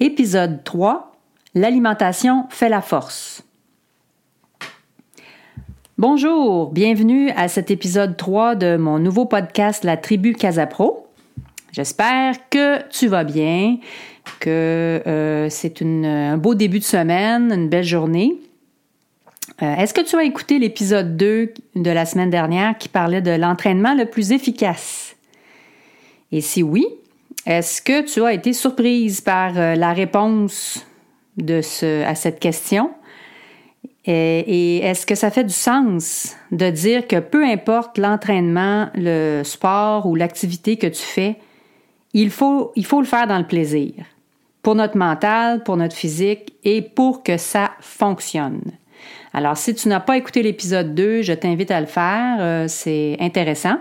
Épisode 3. L'alimentation fait la force. Bonjour, bienvenue à cet épisode 3 de mon nouveau podcast La tribu Casapro. J'espère que tu vas bien, que euh, c'est un beau début de semaine, une belle journée. Euh, est-ce que tu as écouté l'épisode 2 de la semaine dernière qui parlait de l'entraînement le plus efficace? Et si oui, est-ce que tu as été surprise par euh, la réponse à cette question? Et, est-ce que ça fait du sens de dire que peu importe l'entraînement, le sport ou l'activité que tu fais, il faut, il faut le faire dans le plaisir, pour notre mental, pour notre physique et pour que ça fonctionne. Alors, si tu n'as pas écouté l'épisode 2, je t'invite à le faire, euh, c'est intéressant.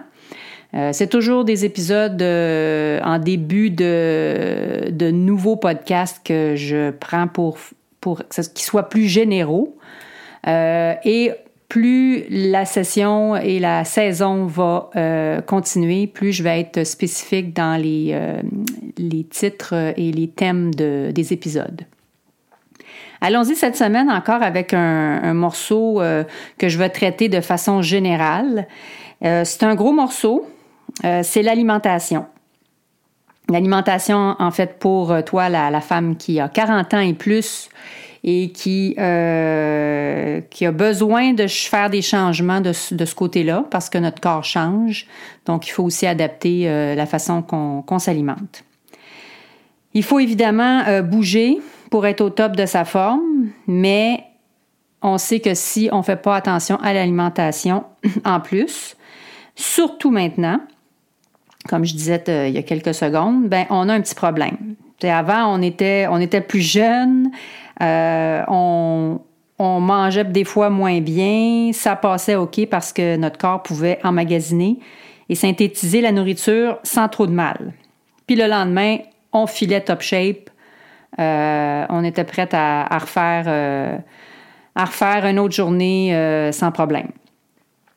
Euh, c'est toujours des épisodes euh, en début de, nouveaux podcasts que je prends pour, pour qu'ils soient plus généraux. Euh, et plus la session et la saison va continuer, plus je vais être spécifique dans les, titres et les thèmes de, des épisodes. Allons-y cette semaine encore avec un, un morceau que je vais traiter de façon générale. c'est un gros morceau, euh, c'est l'alimentation. L'alimentation, en fait, pour euh, toi, la, femme qui a 40 ans et plus et qui, euh, qui a besoin de faire des changements de, ce côté-là parce que notre corps change. Donc, il faut aussi adapter la façon qu'on s'alimente. Il faut évidemment bouger pour être au top de sa forme, mais on sait que si on ne fait pas attention à l'alimentation en plus, surtout maintenant, comme je disais il y a quelques secondes, ben on a un petit problème. avant, on était, on était plus jeunes, euh, on, mangeait des fois moins bien, ça passait OK parce que notre corps pouvait emmagasiner et synthétiser la nourriture sans trop de mal. Puis le lendemain, on filait top shape, euh, on était prête à, refaire, euh, à refaire une autre journée sans problème.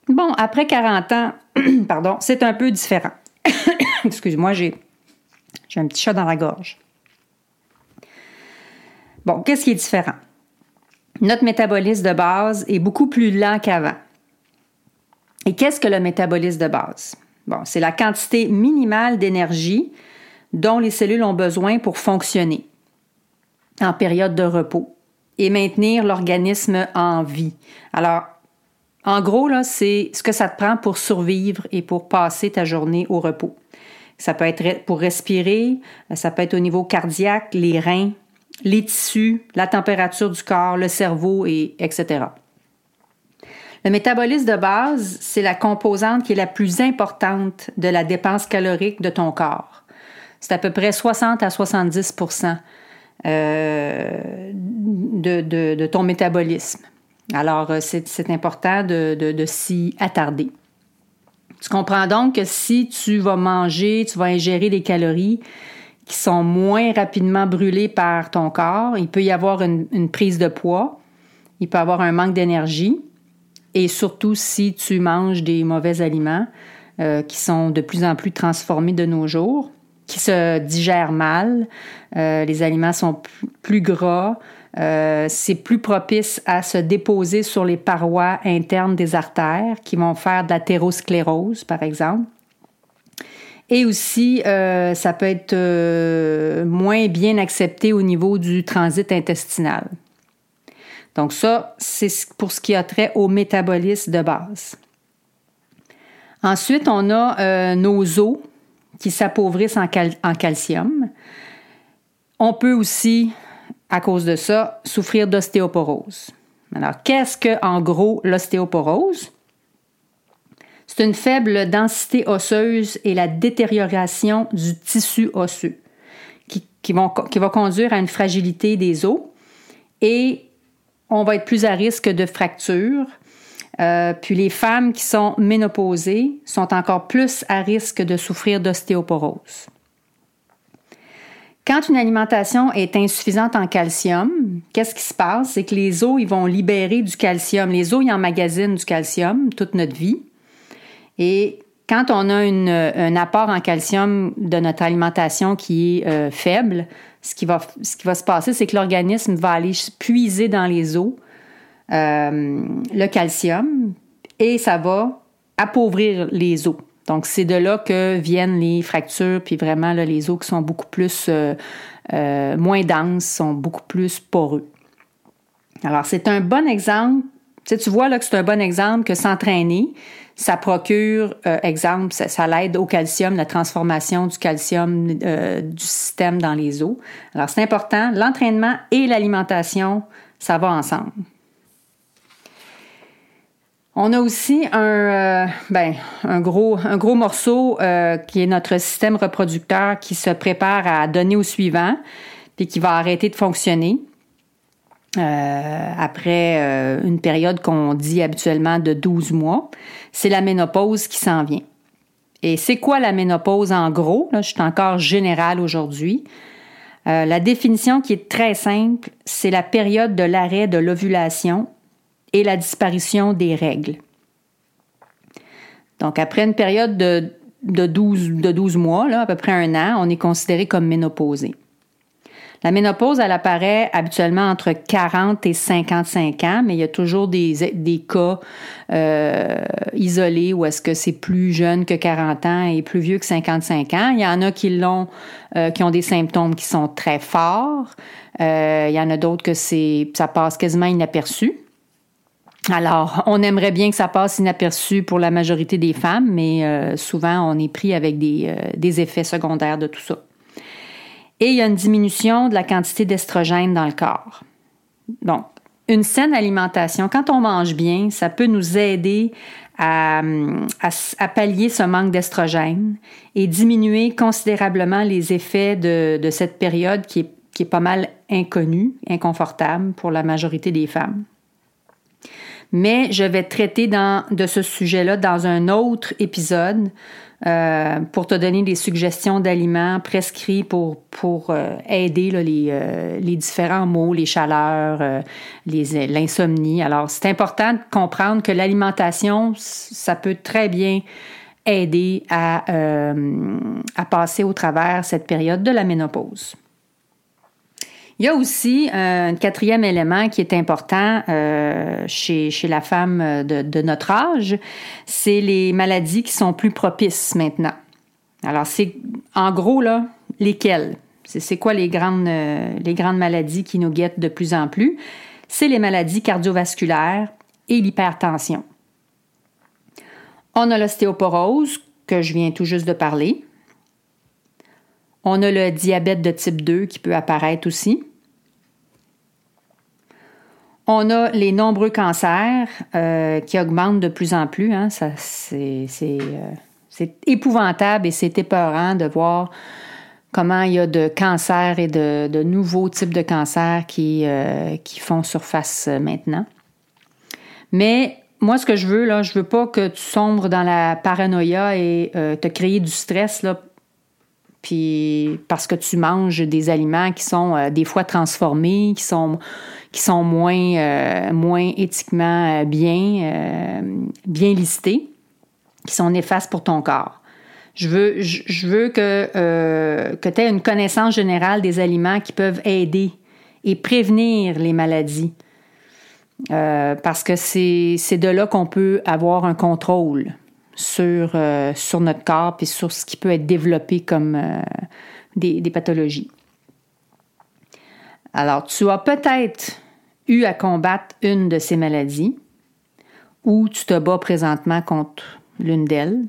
Bon, après 40 ans, pardon, c'est un peu différent. Excuse-moi, j'ai, un petit chat dans la gorge. Bon, qu'est-ce qui est différent? Notre métabolisme de base est beaucoup plus lent qu'avant. Et qu'est-ce que le métabolisme de base? Bon, c'est la quantité minimale d'énergie dont les cellules ont besoin pour fonctionner en période de repos et maintenir l'organisme en vie. Alors, en gros, là, c'est ce que ça te prend pour survivre et pour passer ta journée au repos. Ça peut être pour respirer, ça peut être au niveau cardiaque, les reins, les tissus, la température du corps, le cerveau, et etc. Le métabolisme de base, c'est la composante qui est la plus importante de la dépense calorique de ton corps. C'est à peu près 60 à 70 euh, de, ton métabolisme. Alors, euh, c'est important de s'y attarder. Tu comprends donc que si tu vas manger, tu vas ingérer des calories qui sont moins rapidement brûlées par ton corps, il peut y avoir une, prise de poids, il peut y avoir un manque d'énergie, et surtout si tu manges des mauvais aliments euh, qui sont de plus en plus transformés de nos jours, qui se digèrent mal, euh, les aliments sont plus gras, euh, c'est plus propice à se déposer sur les parois internes des artères qui vont faire de l'athérosclérose, par exemple. Et aussi, euh, ça peut être moins bien accepté au niveau du transit intestinal. Donc ça, c'est pour ce qui a trait au métabolisme de base. Ensuite, on a nos os qui s'appauvrissent en, calcium. On peut aussi à cause de ça, souffrir d'ostéoporose. Alors, qu'est-ce que, en gros, l'ostéoporose? C'est une faible densité osseuse et la détérioration du tissu osseux. qui, vont, qui va conduire à une fragilité des os et on va être plus à risque de fracture. Euh, puis les femmes qui sont ménopausées sont encore plus à risque de souffrir d'ostéoporose. Quand une alimentation est insuffisante en calcium, qu'est-ce qui se passe? C'est que les os, ils vont libérer du calcium. Les os, ils emmagasinent du calcium toute notre vie. Et quand on a un apport en calcium de notre alimentation qui est euh, faible, ce qui, va, ce qui va se passer, c'est que l'organisme va aller puiser dans les os le calcium et ça va appauvrir les os. Donc, c'est de là que viennent les fractures, puis vraiment les os qui sont beaucoup plus, euh, euh, moins denses, sont beaucoup plus poreux. Alors, c'est un bon exemple. Tu, tu vois là que c'est un bon exemple que s'entraîner, ça procure, euh, exemple, ça, l'aide au calcium, la transformation du calcium du système dans les os. Alors, c'est important. L'entraînement et l'alimentation, ça va ensemble. On a aussi un, euh, ben, gros, morceau euh, qui est notre système reproducteur qui se prépare à donner au suivant, puis qui va arrêter de fonctionner euh, après une période qu'on dit habituellement de 12 mois. C'est la ménopause qui s'en vient. Et c'est quoi la ménopause en gros? Je suis encore générale aujourd'hui. la définition qui est très simple, c'est la période de l'arrêt de l'ovulation et la disparition des règles. Donc, après une période de, de, 12, de 12 mois, là, à peu près un an, on est considéré comme ménopausé. La ménopause, elle apparaît habituellement entre 40 et 55 ans, mais il y a toujours des, des cas euh, isolés où est-ce que c'est plus jeune que 40 ans et plus vieux que 55 ans. Il y en a qui l'ont, euh, qui ont des symptômes qui sont très forts. Euh, il y en a d'autres que c'est, ça passe quasiment inaperçu. Alors, on aimerait bien que ça passe inaperçu pour la majorité des femmes, mais euh, souvent on est pris avec euh, des, effets secondaires de tout ça. Et il y a une diminution de la quantité d'estrogène dans le corps. Donc, une saine alimentation, quand on mange bien, ça peut nous aider à, pallier ce manque d'estrogène et diminuer considérablement les effets de, cette période qui est, qui est pas mal inconnue, inconfortable pour la majorité des femmes mais je vais traiter de ce sujet-là dans un autre épisode euh, pour te donner des suggestions d'aliments prescrits pour, pour euh, aider les, euh, les, différents maux, les chaleurs, l'insomnie. Alors, c'est important de comprendre que l'alimentation, ça peut très bien aider à, à passer au travers cette période de la ménopause. Il y a aussi euh, un quatrième élément qui est important euh, chez, la femme de, de notre âge, c'est les maladies qui sont plus propices maintenant. Alors, c'est en gros, là, lesquelles? C'est quoi les grandes, euh, les grandes maladies qui nous guettent de plus en plus? C'est les maladies cardiovasculaires et l'hypertension. On a l'ostéoporose, que je viens tout juste de parler. On a le diabète de type 2 qui peut apparaître aussi. On a les nombreux cancers euh, qui augmentent de plus en plus. Hein. Euh, c'est, épouvantable et c'est épeurant de voir comment il y a de cancers et de, nouveaux types de cancers qui, euh, qui font surface maintenant. Mais moi, ce que je veux, là, je veux pas que tu sombres dans la paranoïa et te créer du stress puis parce que tu manges des aliments qui sont des fois transformés, qui sont qui sont moins, euh, moins éthiquement euh, bien, euh, bien listés, qui sont néfastes pour ton corps. Je veux, je, veux que, que tu aies une connaissance générale des aliments qui peuvent aider et prévenir les maladies. parce que c'est de là qu'on peut avoir un contrôle sur, sur notre corps et sur ce qui peut être développé comme des, des pathologies. Alors, tu as peut-être eu à combattre une de ces maladies ou tu te bats présentement contre l'une d'elles.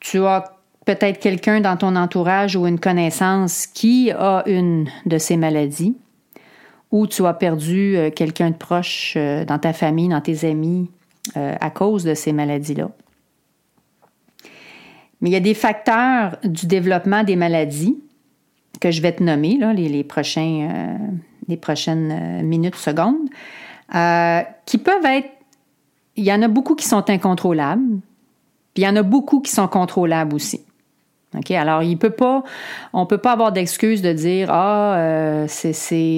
Tu as peut-être quelqu'un dans ton entourage ou une connaissance qui a une de ces maladies ou tu as perdu euh, quelqu'un de proche euh, dans ta famille, dans tes amis euh, à cause de ces maladies-là. Mais il y a des facteurs du développement des maladies que je vais te nommer, là, les, prochains, les prochaines minutes, secondes, qui peuvent être... Il y en a beaucoup qui sont incontrôlables, puis il y en a beaucoup qui sont contrôlables aussi. Alors, il peut pas, on ne peut pas avoir d'excuse de dire Ah, euh, c'est,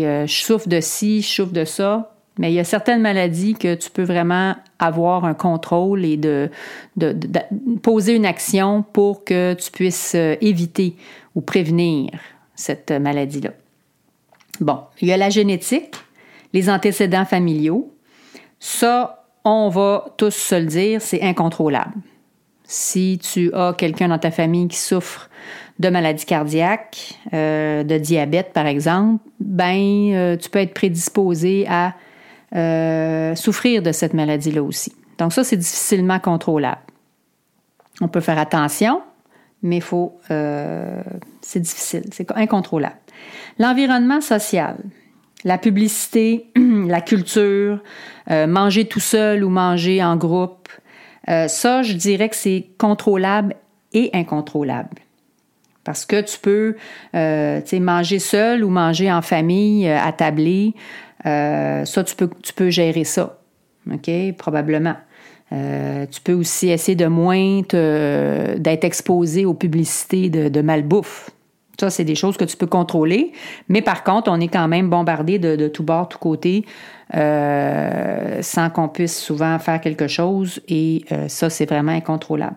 euh, je souffre de ci, je souffre de ça. Mais il y a certaines maladies que tu peux vraiment avoir un contrôle et de, de, poser une action pour que tu puisses euh, éviter ou prévenir cette maladie-là. Bon, il y a la génétique, les antécédents familiaux. Ça, on va tous se le dire, c'est incontrôlable. Si tu as quelqu'un dans ta famille qui souffre de maladie cardiaque, euh, de diabète par exemple, ben euh, tu peux être prédisposé à euh, souffrir de cette maladie-là aussi. Donc ça, c'est difficilement contrôlable. On peut faire attention, mais faut, c'est difficile, c'est incontrôlable. L'environnement social, la publicité, la culture, manger tout seul ou manger en groupe, euh, ça, je dirais que c'est contrôlable et incontrôlable. Parce que tu peux euh, manger seul ou manger en famille, euh, attablé. Euh, ça, tu peux, tu peux gérer ça. OK? Probablement. Tu peux aussi essayer de moins d'être exposé aux publicités de, de malbouffe. Ça, c'est des choses que tu peux contrôler. Mais par contre, on est quand même bombardé de, de tout bord, tout côté, euh, sans qu'on puisse souvent faire quelque chose. Et euh, ça, c'est vraiment incontrôlable.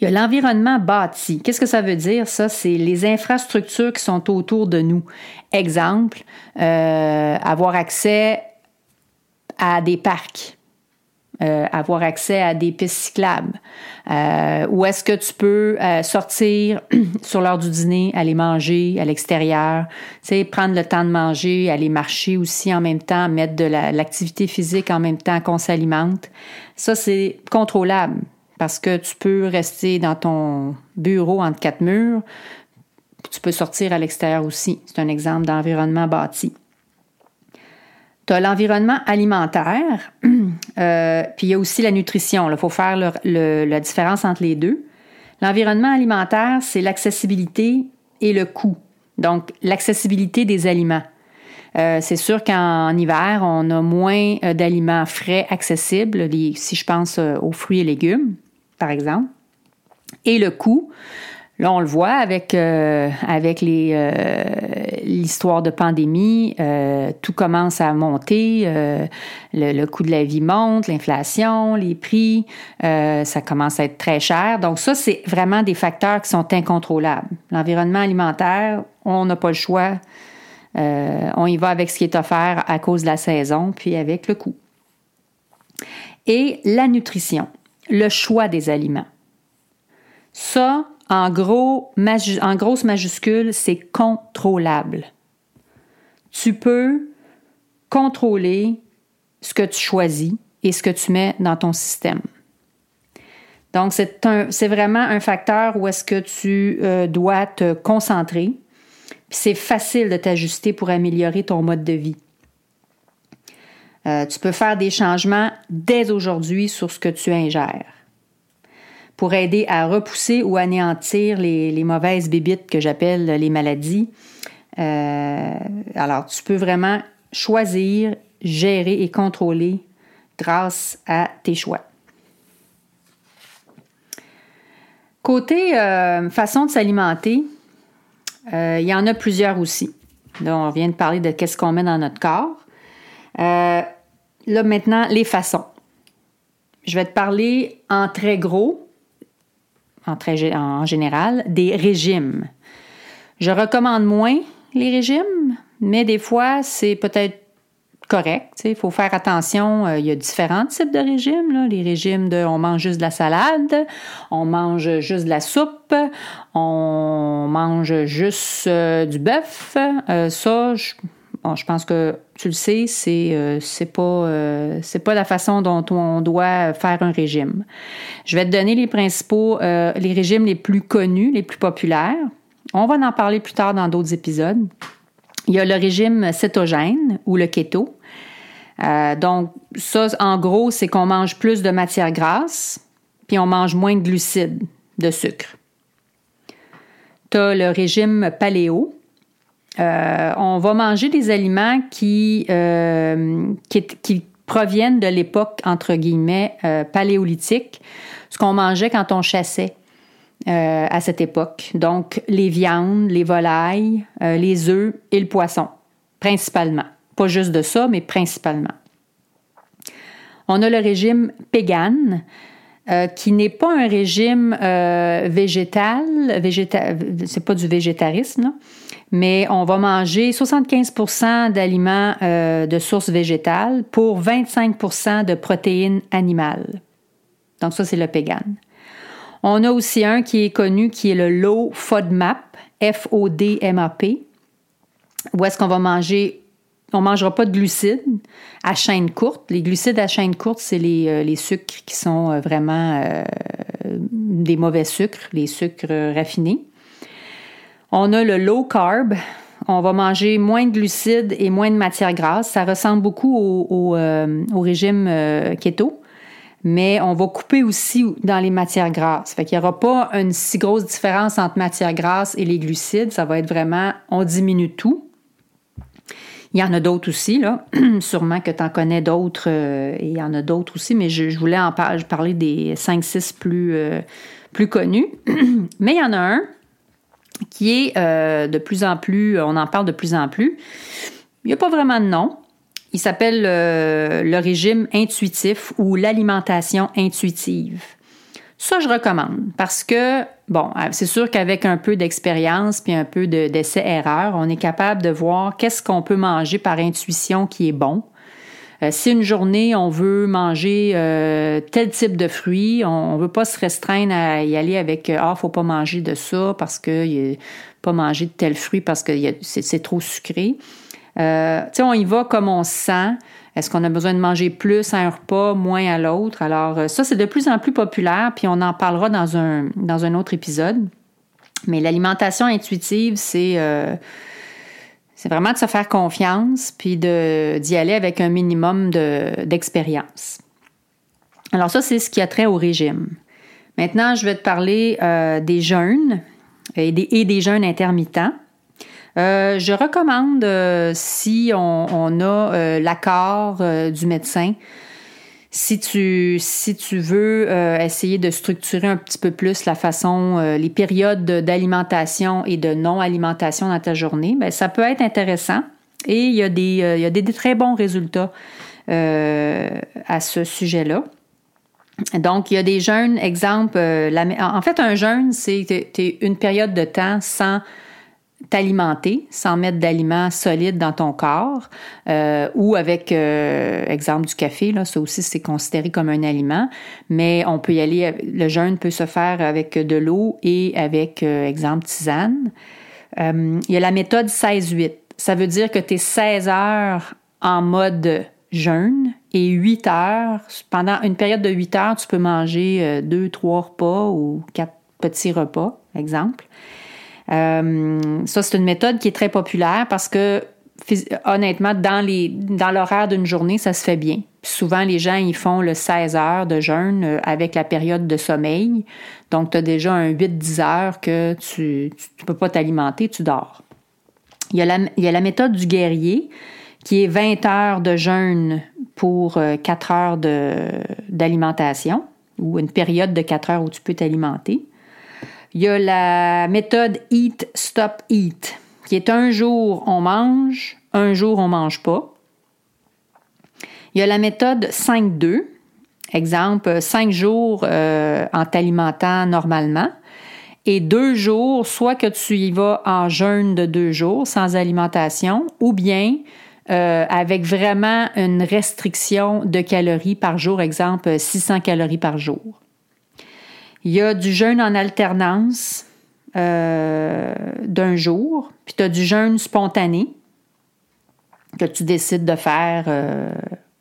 Il y a l'environnement bâti. Qu'est-ce que ça veut dire? Ça, c'est les infrastructures qui sont autour de nous. Exemple, euh, avoir accès à des parcs euh, avoir accès à des pistes cyclables? Euh, ou est-ce que tu peux euh, sortir sur l'heure du dîner, aller manger à l'extérieur, prendre le temps de manger, aller marcher aussi en même temps, mettre de l'activité physique en même temps qu'on s'alimente? Ça, c'est contrôlable parce que tu peux rester dans ton bureau entre quatre murs. Tu peux sortir à l'extérieur aussi. C'est un exemple d'environnement bâti. L'environnement alimentaire, euh, puis il y a aussi la nutrition. Il faut faire la différence entre les deux. L'environnement alimentaire, c'est l'accessibilité et le coût. Donc, l'accessibilité des aliments. Euh, c'est sûr qu'en hiver, on a moins euh, d'aliments frais accessibles, si je pense aux fruits et légumes, par exemple. Et le coût, Là, on le voit avec, euh, avec euh, l'histoire de pandémie, euh, tout commence à monter, le, coût de la vie monte, l'inflation, les prix, ça commence à être très cher. Donc ça, c'est vraiment des facteurs qui sont incontrôlables. L'environnement alimentaire, on n'a pas le choix. on y va avec ce qui est offert à cause de la saison, puis avec le coût. Et la nutrition, le choix des aliments. Ça, en, gros, grosse majuscule, c'est contrôlable. Tu peux contrôler ce que tu choisis et ce que tu mets dans ton système. Donc, c'est vraiment un facteur où est-ce que tu euh, dois te concentrer. c'est facile de t'ajuster pour améliorer ton mode de vie. Euh, tu peux faire des changements dès aujourd'hui sur ce que tu ingères pour aider à repousser ou anéantir les, mauvaises bébites que j'appelle les maladies. Euh, alors, tu peux vraiment choisir, gérer et contrôler grâce à tes choix. Côté euh, façon de s'alimenter, euh, il y en a plusieurs aussi. Là, on vient de parler de qu'est-ce qu'on met dans notre corps. là, maintenant, les façons. Je vais te parler en très gros, en, général, des régimes. Je recommande moins les régimes, mais des fois, c'est peut-être correct. Il faut faire attention. Euh, il y a différents types de régimes. Les régimes de on mange juste de la salade, on mange juste de la soupe, on mange juste euh, du bœuf. Euh, ça, je, je pense que tu le sais, c'est euh, c'est pas euh, c'est pas la façon dont on doit faire un régime. Je vais te donner les principaux euh, les régimes les plus connus, les plus populaires. On va en parler plus tard dans d'autres épisodes. Il y a le régime cétogène ou le keto. donc ça en gros, c'est qu'on mange plus de matière grasse puis on mange moins de glucides, de sucre. tu as le régime paléo. Euh, on va manger des aliments qui, euh, qui, proviennent de l'époque, entre guillemets, euh, paléolithique, ce qu'on mangeait quand on chassait à cette époque. Donc, les viandes, les volailles, les œufs et le poisson, principalement. Pas juste de ça, mais principalement. On a le régime Pégan, euh, qui n'est pas un régime végétal, végéta c'est pas du végétarisme, mais on va manger 75% d'aliments euh, de source végétale pour 25% de protéines animales. Donc ça, c'est le pégan. On a aussi un qui est connu, qui est le Low FODMAP, F-O-D-M-A-P, où est-ce qu'on va manger on ne mangera pas de glucides à chaîne courte. Les glucides à chaîne courte, c'est les, euh, sucres qui sont euh, vraiment des mauvais sucres, les sucres raffinés. On a le low carb. On va manger moins de glucides et moins de matières grasses. Ça ressemble beaucoup au, au régime keto, mais on va couper aussi dans les matières grasses. Fait qu'il n'y aura pas une si grosse différence entre matières grasses et les glucides. Ça va être vraiment, on diminue tout. Il y en a d'autres aussi. Sûrement que tu en connais d'autres, euh, et il y en a d'autres aussi, mais je, voulais en parler des 5-6 plus, euh, plus connus. mais il y en a un qui est euh, de plus en plus, on en parle de plus en plus. Il n'y a pas vraiment de nom. Il s'appelle le régime intuitif ou l'alimentation intuitive. Ça, je recommande parce que, bon, euh, c'est sûr qu'avec un peu d'expérience puis un peu d'essai-erreur, on est capable de voir qu'est-ce qu'on peut manger par intuition qui est bon. Euh, si une journée, on veut manger euh, tel type de fruits, on ne veut pas se restreindre à y aller avec Ah, faut pas manger de ça parce que pas manger de tel fruit parce que c'est trop sucré. Euh, on y va comme on se sent. Est-ce qu'on a besoin de manger plus à un repas, moins à l'autre? Alors, euh, ça, c'est de plus en plus populaire, puis on en parlera dans un, dans un autre épisode. Mais l'alimentation intuitive, c'est euh, c'est vraiment de se faire confiance, puis d'y aller avec un minimum d'expérience. Alors, ça, c'est ce qui a trait au régime. Maintenant, je vais te parler euh, des jeûnes et des, et des jeûnes intermittents. Euh, je recommande, euh, si on, a l'accord du médecin, si tu, si tu veux essayer de structurer un petit peu plus la façon, les périodes d'alimentation et de non-alimentation dans ta journée, bien, ça peut être intéressant et il y a des, il y a des, très bons résultats à ce sujet-là. Donc, il y a des jeûnes, exemple, en fait, un jeûne, c'est une période de temps sans t'alimenter sans mettre d'aliments solides dans ton corps euh, ou avec, euh, exemple, du café. Là, ça aussi, c'est considéré comme un aliment, mais on peut y aller, le jeûne peut se faire avec de l'eau et avec, euh, exemple, tisane. il y a la méthode 16-8. Ça veut dire que tu es 16 heures en mode jeûne et 8 heures, pendant une période de 8 heures, tu peux manger 2, 3 repas ou 4 petits repas, exemple. Euh, ça, c'est une méthode qui est très populaire parce que honnêtement, dans, les, dans l'horaire d'une journée, ça se fait bien. souvent, les gens, ils font le 16 heures de jeûne euh, avec la période de sommeil. Donc, tu as déjà un 8-10 heures que tu ne peux pas t'alimenter, tu dors. Il y, a la, il y a la méthode du guerrier qui est 20 heures de jeûne pour 4 euh, heures d'alimentation ou une période de 4 heures où tu peux t'alimenter. Il y a la méthode Eat, Stop, Eat, qui est un jour on mange, un jour on mange pas. Il y a la méthode 5-2, exemple, 5 jours euh, en t'alimentant normalement et deux jours, soit que tu y vas en jeûne de deux jours sans alimentation, ou bien euh, avec vraiment une restriction de calories par jour, exemple 600 calories par jour. Il y a du jeûne en alternance euh, d'un jour, puis tu as du jeûne spontané que tu décides de faire. Euh,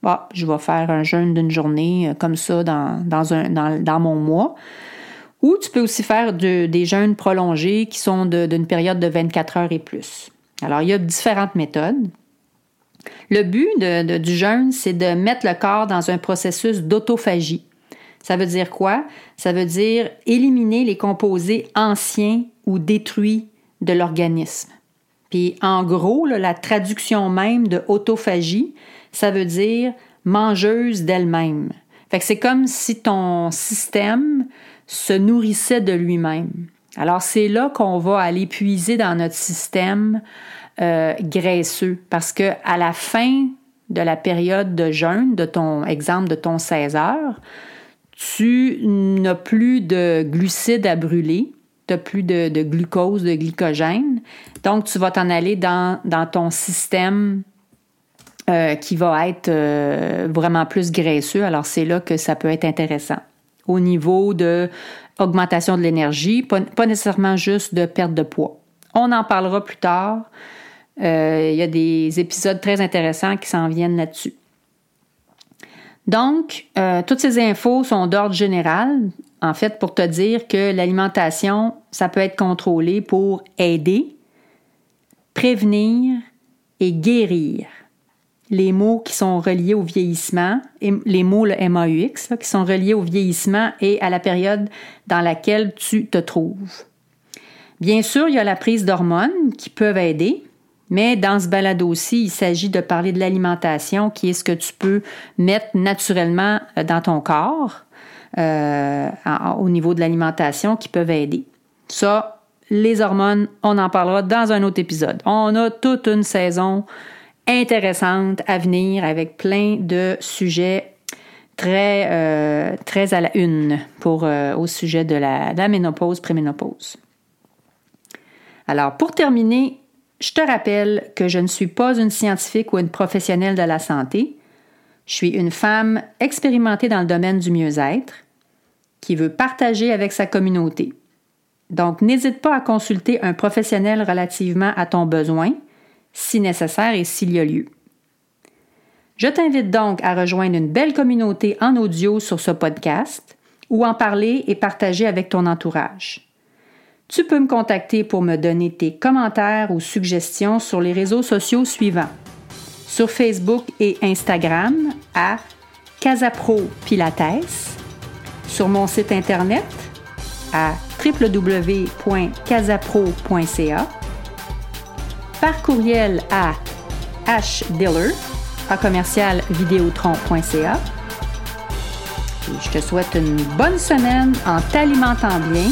ah, je vais faire un jeûne d'une journée euh, comme ça dans, dans, mon mois. Ou tu peux aussi faire des jeûnes prolongés qui sont d'une période de 24 heures et plus. Alors, il y a différentes méthodes. Le but du jeûne, c'est de mettre le corps dans un processus d'autophagie Ça veut dire quoi? Ça veut dire éliminer les composés anciens ou détruits de l'organisme. Puis en gros, la traduction même de autophagie, ça veut dire mangeuse d'elle-même. Fait que c'est comme si ton système se nourrissait de lui-même. Alors c'est là qu'on va aller puiser dans notre système euh, graisseux parce que à la fin de la période de jeûne, de ton exemple de ton 16 heures, tu n'as plus de glucides à brûler, tu n'as plus de, glucose, de glycogène. Donc, tu vas t'en aller dans, ton système euh, qui va être euh, vraiment plus graisseux. Alors, c'est là que ça peut être intéressant. Au niveau de augmentation de l'énergie, pas, nécessairement juste de perte de poids. On en parlera plus tard. Euh, il y a des épisodes très intéressants qui s'en viennent là-dessus. Donc, euh, toutes ces infos sont d'ordre général, en fait, pour te dire que l'alimentation, ça peut être contrôlé pour aider, prévenir et guérir. Les mots qui sont reliés au vieillissement, les mots le MAUX, qui sont reliés au vieillissement et à la période dans laquelle tu te trouves. Bien sûr, il y a la prise d'hormones qui peuvent aider, mais dans ce balado aussi, il s'agit de parler de l'alimentation, qui est ce que tu peux mettre naturellement euh, dans ton corps euh, au niveau de l'alimentation qui peuvent aider. Ça, les hormones, on en parlera dans un autre épisode. On a toute une saison intéressante à venir avec plein de sujets très, euh, très à la une pour, au sujet de la, de la ménopause, préménopause. Alors, pour terminer, je te rappelle que je ne suis pas une scientifique ou une professionnelle de la santé. Je suis une femme expérimentée dans le domaine du mieux-être qui veut partager avec sa communauté. Donc, n'hésite pas à consulter un professionnel relativement à ton besoin, si nécessaire et s'il y a lieu. Je t'invite donc à rejoindre une belle communauté en audio sur ce podcast ou en parler et partager avec ton entourage. Tu peux me contacter pour me donner tes commentaires ou suggestions sur les réseaux sociaux suivants. Sur Facebook et Instagram à Casapro Pilates, sur mon site internet à www.casapro.ca, par courriel à hdiller à commercial Je te souhaite une bonne semaine en t'alimentant bien